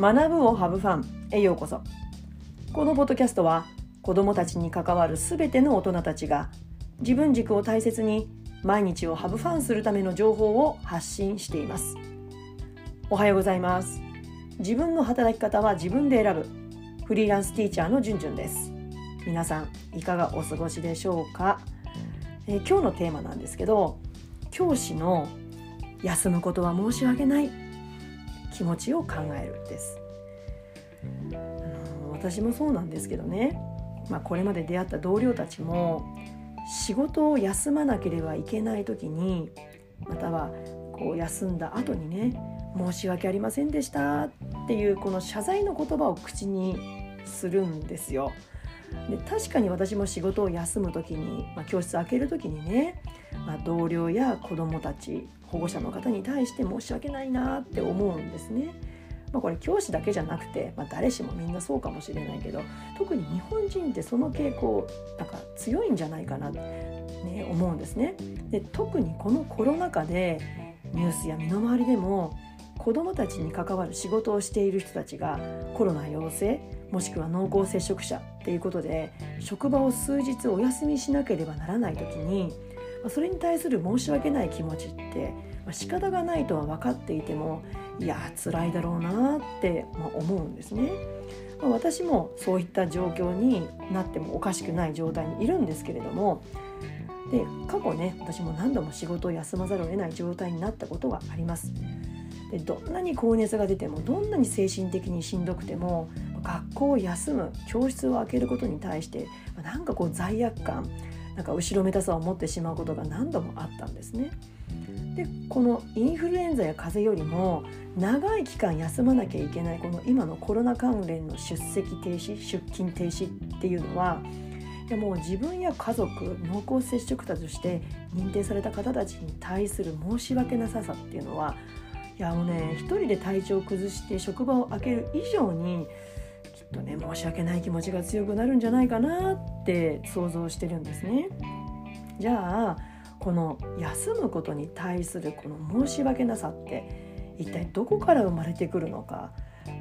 学ぶをハブファンへようこそ。このポッドキャストは子どもたちに関わるすべての大人たちが自分軸を大切に毎日をハブファンするための情報を発信しています。おはようございます。自分の働き方は自分で選ぶ。フリーランスティーチャーのじゅんじゅんです。皆さんいかがお過ごしでしょうか、えー、今日のテーマなんですけど教師の休むことは申し訳ない。気持ちを考えるです、私もそうなんですけどね、まあ、これまで出会った同僚たちも仕事を休まなければいけない時にまたはこう休んだ後にね申し訳ありませんでしたっていうこの謝罪の言葉を口にするんですよ。で確かに私も仕事を休む時に、まあ、教室開ける時にね、まあ、同僚や子どもたち保護者の方に対して申し訳ないなって思うんですね。まあ、これ教師だけじゃなくて、まあ、誰しもみんなそうかもしれないけど特に日本人ってその傾向なんか強いんじゃないかなって、ね、思うんですね。で特にこのコロナ禍でニュースや身の回りでも子どもたちに関わる仕事をしている人たちがコロナ陽性もしくは濃厚接触者っていうことで職場を数日お休みしなければならない時にそれに対する申し訳ない気持ちって仕方がないとは分かっていてもいや辛いだろうなって思うんですね。私もそういった状況になってもおかしくない状態にいるんですけれどもで過去ね私も何度も仕事を休まざるを得ない状態になったことがあります。でどんなに高熱が出てもどんなに精神的にしんどくても学校を休む教室を開けることに対してなんかこう罪悪感なんか後ろめたさを持ってしまうことが何度もあったんですね。でこのインフルエンザや風邪よりも長い期間休まなきゃいけないこの今のコロナ関連の出席停止出勤停止っていうのはいやもう自分や家族濃厚接触者として認定された方たちに対する申し訳なささっていうのはいやもうね一人で体調を崩して職場を開ける以上にきっとね申し訳ない気持ちが強くなるんじゃないかなって想像してるんですね。じゃあこの休むことに対するこの申し訳なさって一体どこから生まれてくるのか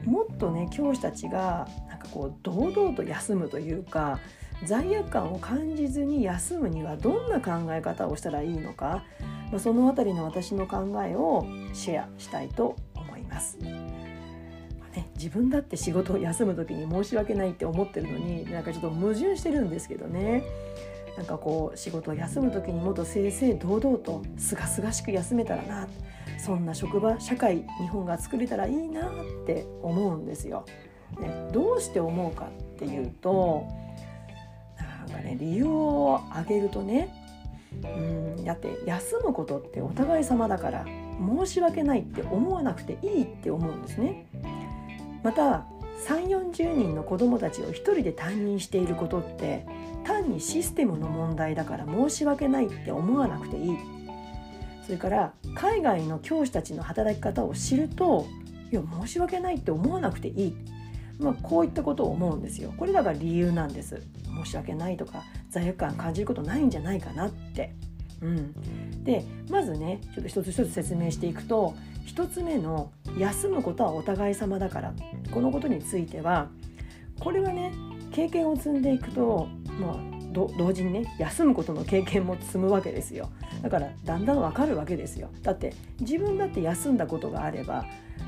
もっとね教師たちがなんかこう堂々と休むというか罪悪感を感じずに休むにはどんな考え方をしたらいいのかまあ、その辺りの私の考えをシェアしたいと思います。ね、自分だって仕事を休む時に申し訳ないって思ってるのになんかちょっと矛盾してるんですけどねなんかこう仕事を休む時にもっと正々堂々とすがすがしく休めたらなそんな職場社会日本が作れたらいいなって思うんですよ。ね、どうして思うかっていうとなんかね理由を挙げるとねうんだって休むことってお互い様だから申し訳ないって思わなくていいって思うんですね。また3 4 0人の子どもたちを1人で担任していることって単にシステムの問題だから申し訳ないって思わなくていい。それから海外の教師たちの働き方を知るといや申し訳ないって思わなくていい、まあ、こういったことを思うんですよ。これだから理由なんです。申し訳ないとか罪悪感感じることないんじゃないかなって。うん、でまずねちょっと一つ一つ説明していくと1つ目の「休むことはお互い様だから」このことについてはこれはね経験を積んでいくと、まあ、同時にね休むことの経験も積むわけですよ。だからだんだんわかるわけですよ。だって自分だって休んだことがあれば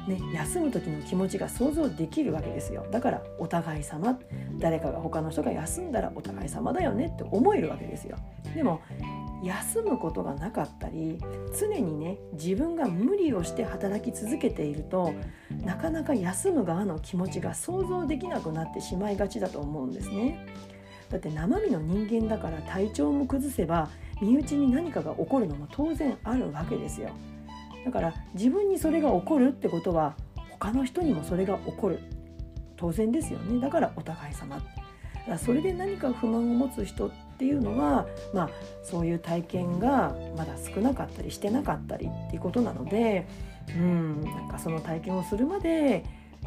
ね、休む時の気持ちが想像できるわけですよ。だからお互い様。誰かが他の人が休んだらお互い様だよね。って思えるわけですよ。でも休むことがなかったり常にね自分が無理をして働き続けているとなかなか休む側の気持ちが想像できなくなってしまいがちだと思うんですね。だって生身の人間だから体調も崩せば身内に何かが起こるのも当然あるわけですよ。だから自分にそれが起こるってことは他の人にもそれが起こる。当然ですよね。だからお互い様。それで何か不満を持つ人っていうのは、まあ、そういう体験がまだ少なかったりしてなかったりっていうことなのでうんなんかその体験をするまで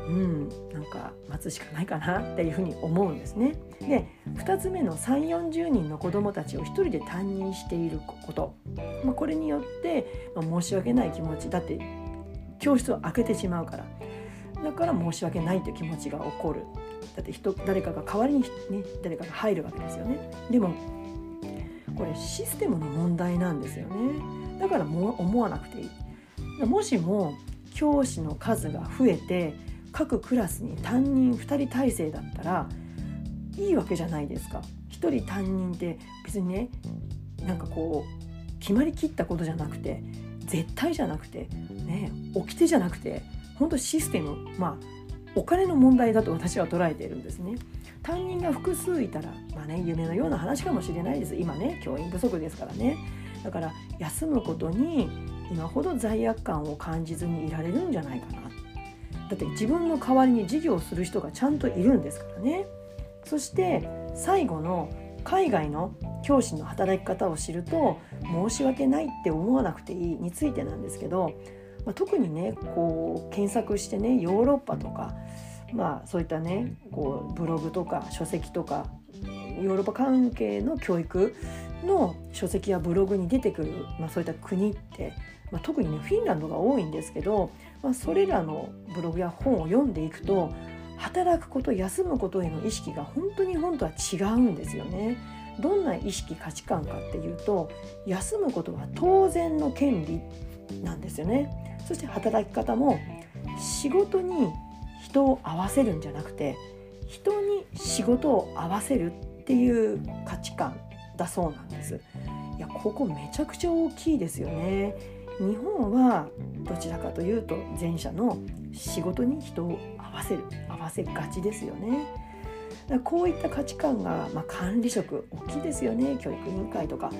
うんなんか待つしかないかなっていうふうに思うんですね。で2つ目の3 4 0人の子どもたちを1人で担任していること、まあ、これによって、まあ、申し訳ない気持ちだって教室を開けてしまうから。だから申し訳ないという気持ちが起こる。だって人誰かが代わりに、ね、誰かが入るわけですよね。でもこれシステムの問題なんですよね。だからも思わなくていい。もしも教師の数が増えて各クラスに担任2人体制だったらいいわけじゃないですか。1人担任って別にねなんかこう決まりきったことじゃなくて絶対じゃなくてね掟じゃなくて本当システムまあお金の問題だと私は捉えているんですね。担任が複数いたらまあね夢のような話かもしれないです。今ね教員不足ですからね。だから休むことに今ほど罪悪感を感じずにいられるんじゃないかな。だって自分の代わりに授業をする人がちゃんといるんですからね。そして最後の海外の教師の働き方を知ると申し訳ないって思わなくていいについてなんですけど、まあ、特にねこう検索してねヨーロッパとか、まあ、そういったねこうブログとか書籍とかヨーロッパ関係の教育の書籍やブログに出てくる、まあ、そういった国って、まあ、特にねフィンランドが多いんですけど、まあ、それらのブログや本を読んでいくと働くこと休むことへの意識が本当に本当は違うんですよね。どんな意識価値観かっていうと休むことは当然の権利なんですよね。そして働き方も仕事に人を合わせるんじゃなくて人に仕事を合わせるっていう価値観だそうなんです。いやここめちゃくちゃ大きいですよね。日本はどちらかというと前者の仕事に人を合わせる合わせがちですよね。だこういった価値観が、まあ、管理職大きいですよね教育委員会とか、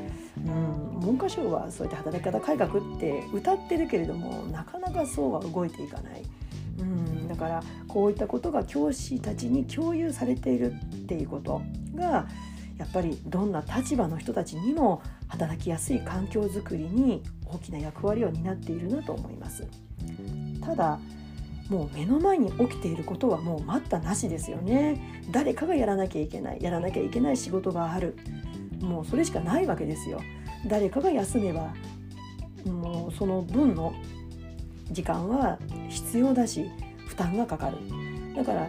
うん、文科省はそういった働き方改革って歌ってるけれどもなかなかそうは動いていかない。うん、だからこういったことが教師たちに共有されているっていうことがやっぱりどんな立場の人たちにも働きやすい環境づくりに大きな役割を担っているなと思います。ただもう目の前に起きていることはもう待ったなしですよね。誰かがやらなきゃいけない。やらなきゃいけない仕事がある。もうそれしかないわけですよ。誰かが休めばもうその分の時間は必要だし負担がかかる。だから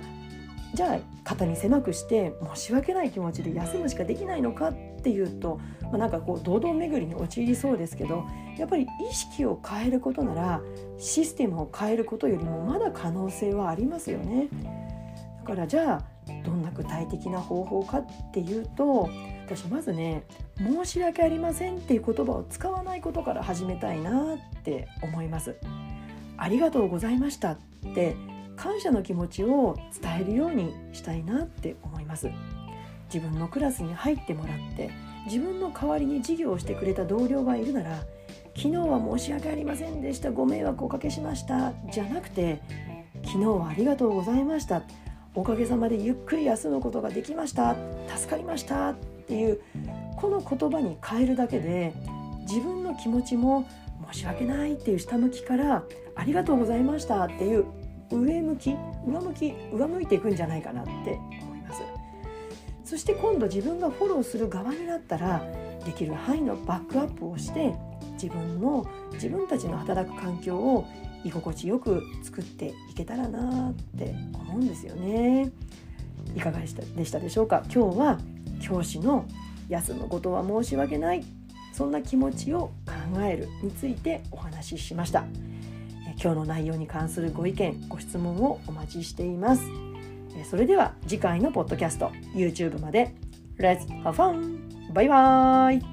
じゃあ肩身狭くして申し訳ない気持ちで休むしかできないのかっていうと、まあ、なんかこう堂々巡りに陥りそうですけどやっぱり意識を変えることならシステムを変えることよりもまだ可能性はありますよね。だからじゃあどんな具体的な方法かっていうと私まずね「申し訳ありません」っていう言葉を使わないことから始めたいなって思います。ありがとうございましたって感謝の気持ちを伝えるようにしたいなって思います自分のクラスに入ってもらって自分の代わりに授業をしてくれた同僚がいるなら昨日は申し訳ありませんでした。ご迷惑おかけしました。じゃなくて昨日はありがとうございました。おかげさまでゆっくり休むことができました。助かりました。っていうこの言葉に変えるだけで自分の気持ちも申し訳ないっていう下向きからありがとうございましたっていう上向き上向き上向いていくんじゃないかなってそして今度自分がフォローする側になったらできる範囲のバックアップをして自分の自分たちの働く環境を居心地よく作っていけたらなって思うんですよね。いかがでしたでしたでしょうか？今日は教師の休むことは申し訳ない。そんな気持ちを考えるについてお話ししました。今日の内容に関するご意見ご質問をお待ちしています。それでは次回のポッドキャスト YouTube まで Let's have fun! バイバーイ